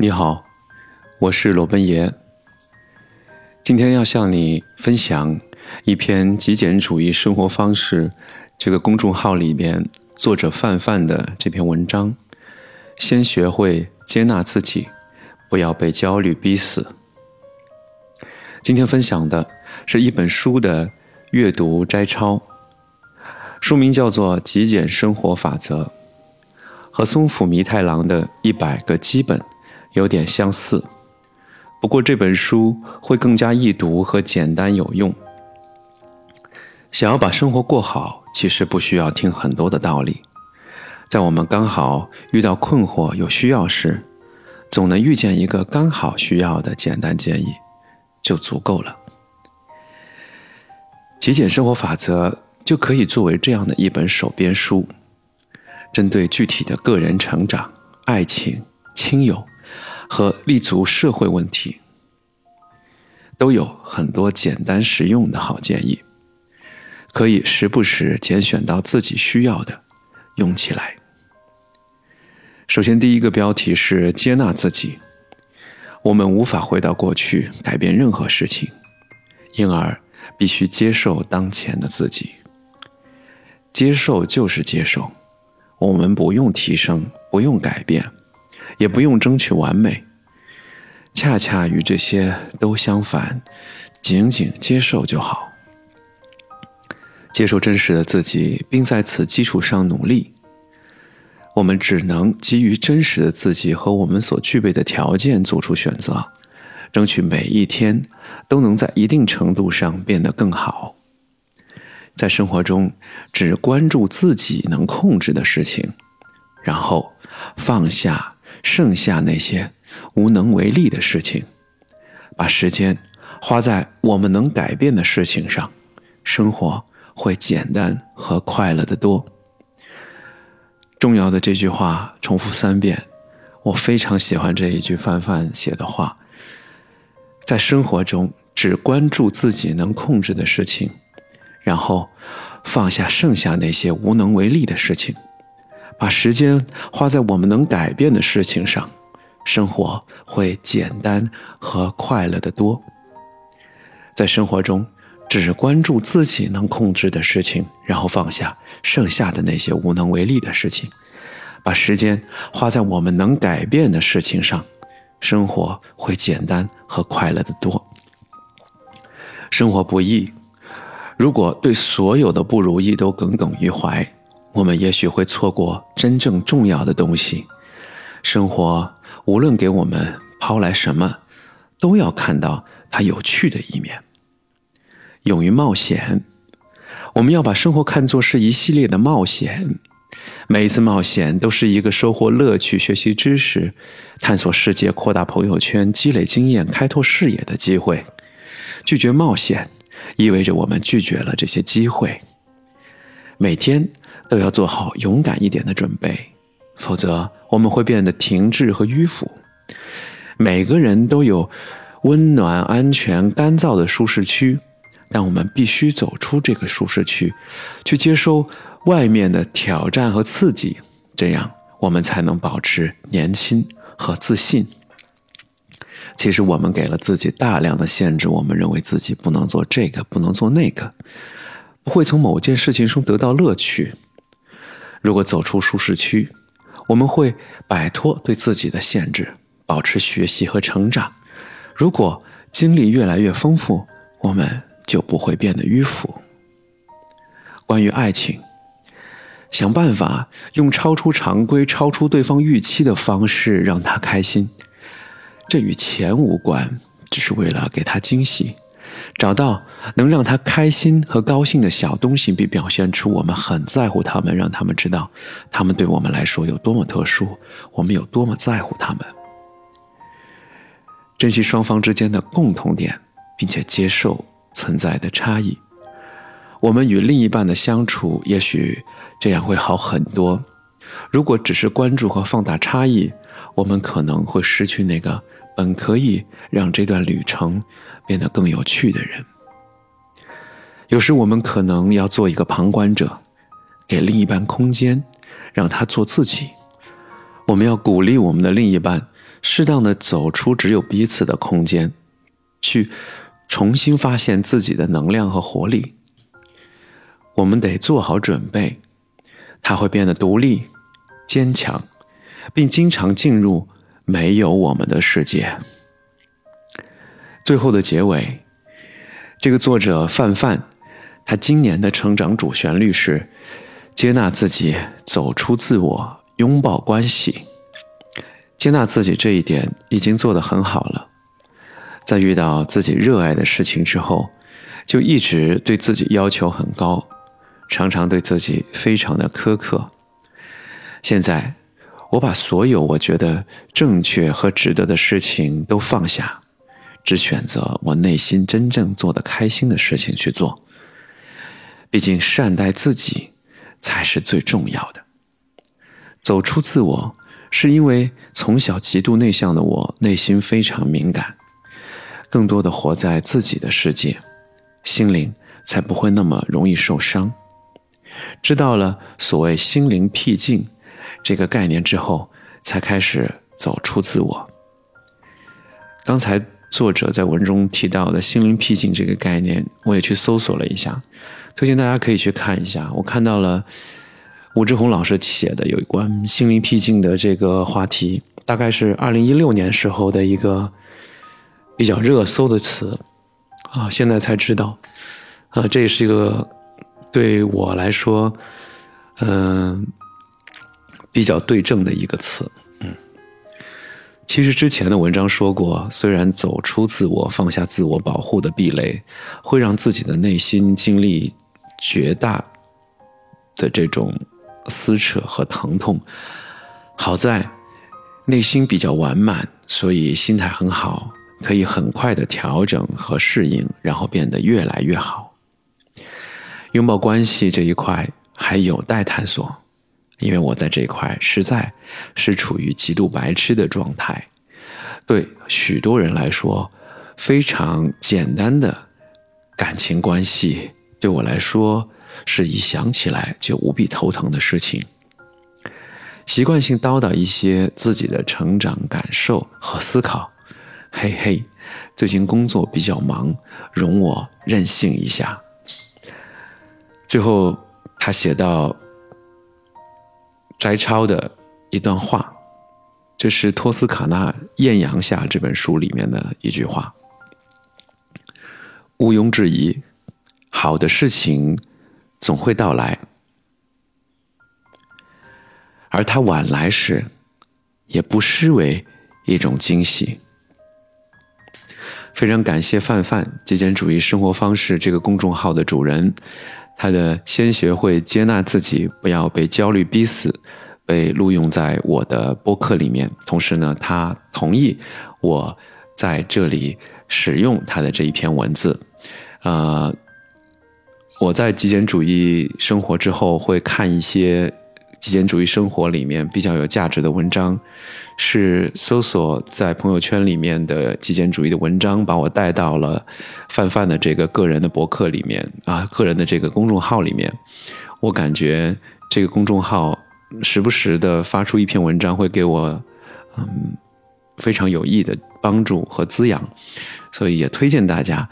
你好，我是罗奔爷。今天要向你分享一篇极简主义生活方式这个公众号里边作者范范的这篇文章。先学会接纳自己，不要被焦虑逼死。今天分享的是一本书的阅读摘抄，书名叫做《极简生活法则》，和松浦弥太郎的一百个基本。有点相似，不过这本书会更加易读和简单有用。想要把生活过好，其实不需要听很多的道理，在我们刚好遇到困惑有需要时，总能遇见一个刚好需要的简单建议，就足够了。极简生活法则就可以作为这样的一本手编书，针对具体的个人成长、爱情、亲友。和立足社会问题，都有很多简单实用的好建议，可以时不时拣选到自己需要的，用起来。首先，第一个标题是接纳自己。我们无法回到过去改变任何事情，因而必须接受当前的自己。接受就是接受，我们不用提升，不用改变。也不用争取完美，恰恰与这些都相反，仅仅接受就好。接受真实的自己，并在此基础上努力。我们只能基于真实的自己和我们所具备的条件做出选择，争取每一天都能在一定程度上变得更好。在生活中，只关注自己能控制的事情，然后放下。剩下那些无能为力的事情，把时间花在我们能改变的事情上，生活会简单和快乐的多。重要的这句话重复三遍，我非常喜欢这一句范范写的话。在生活中，只关注自己能控制的事情，然后放下剩下那些无能为力的事情。把时间花在我们能改变的事情上，生活会简单和快乐的多。在生活中，只关注自己能控制的事情，然后放下剩下的那些无能为力的事情，把时间花在我们能改变的事情上，生活会简单和快乐的多。生活不易，如果对所有的不如意都耿耿于怀。我们也许会错过真正重要的东西。生活无论给我们抛来什么，都要看到它有趣的一面。勇于冒险，我们要把生活看作是一系列的冒险。每一次冒险都是一个收获乐趣、学习知识、探索世界、扩大朋友圈、积累经验、开拓视野的机会。拒绝冒险，意味着我们拒绝了这些机会。每天。都要做好勇敢一点的准备，否则我们会变得停滞和迂腐。每个人都有温暖、安全、干燥的舒适区，但我们必须走出这个舒适区，去接收外面的挑战和刺激，这样我们才能保持年轻和自信。其实我们给了自己大量的限制，我们认为自己不能做这个，不能做那个，会从某件事情中得到乐趣。如果走出舒适区，我们会摆脱对自己的限制，保持学习和成长。如果经历越来越丰富，我们就不会变得迂腐。关于爱情，想办法用超出常规、超出对方预期的方式让他开心，这与钱无关，只是为了给他惊喜。找到能让他开心和高兴的小东西，并表现出我们很在乎他们，让他们知道他们对我们来说有多么特殊，我们有多么在乎他们。珍惜双方之间的共同点，并且接受存在的差异。我们与另一半的相处，也许这样会好很多。如果只是关注和放大差异，我们可能会失去那个本可以让这段旅程。变得更有趣的人。有时我们可能要做一个旁观者，给另一半空间，让他做自己。我们要鼓励我们的另一半适当的走出只有彼此的空间，去重新发现自己的能量和活力。我们得做好准备，他会变得独立、坚强，并经常进入没有我们的世界。最后的结尾，这个作者范范，他今年的成长主旋律是接纳自己，走出自我，拥抱关系。接纳自己这一点已经做得很好了，在遇到自己热爱的事情之后，就一直对自己要求很高，常常对自己非常的苛刻。现在，我把所有我觉得正确和值得的事情都放下，只选择我内心真正做的开心的事情去做。毕竟，善待自己才是最重要的。走出自我。是因为从小极度内向的我，内心非常敏感，更多的活在自己的世界，心灵才不会那么容易受伤。知道了所谓心灵僻静这个概念之后，才开始走出自我。刚才作者在文中提到的心灵僻静这个概念，我也去搜索了一下，推荐大家可以去看一下。我看到了。武志红老师写的有关心灵僻静的这个话题，大概是二零一六年时候的一个比较热搜的词，啊，现在才知道，啊，这也是一个对我来说，嗯，比较对症的一个词，其实之前的文章说过，虽然走出自我，放下自我保护的壁垒，会让自己的内心经历绝大的这种。撕扯和疼痛，好在内心比较完满，所以心态很好，可以很快的调整和适应，然后变得越来越好。拥抱关系这一块还有待探索，因为我在这块实在是处于极度白痴的状态。对许多人来说，非常简单的感情关系，对我来说。是一想起来就无比头疼的事情。习惯性叨叨一些自己的成长感受和思考，嘿嘿，最近工作比较忙，容我任性一下。最后，他写到摘抄的一段话，这是托斯卡纳艳阳下这本书里面的一句话：毋庸置疑，好的事情。总会到来，而它晚来时，也不失为一种惊喜。非常感谢范范极简主义生活方式这个公众号的主人，他的先学会接纳自己，不要被焦虑逼死，被录用在我的播客里面。同时呢，他同意我在这里使用他的这一篇文字，呃。我在极简主义生活之后，会看一些极简主义生活里面比较有价值的文章，是搜索在朋友圈里面的极简主义的文章，把我带到了范范的这个个人的博客里面啊，个人的这个公众号里面。我感觉这个公众号时不时的发出一篇文章，会给我嗯非常有益的帮助和滋养，所以也推荐大家。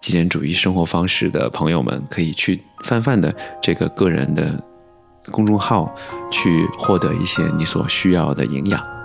极简主义生活方式的朋友们，可以去范范的这个个人的公众号，去获得一些你所需要的营养。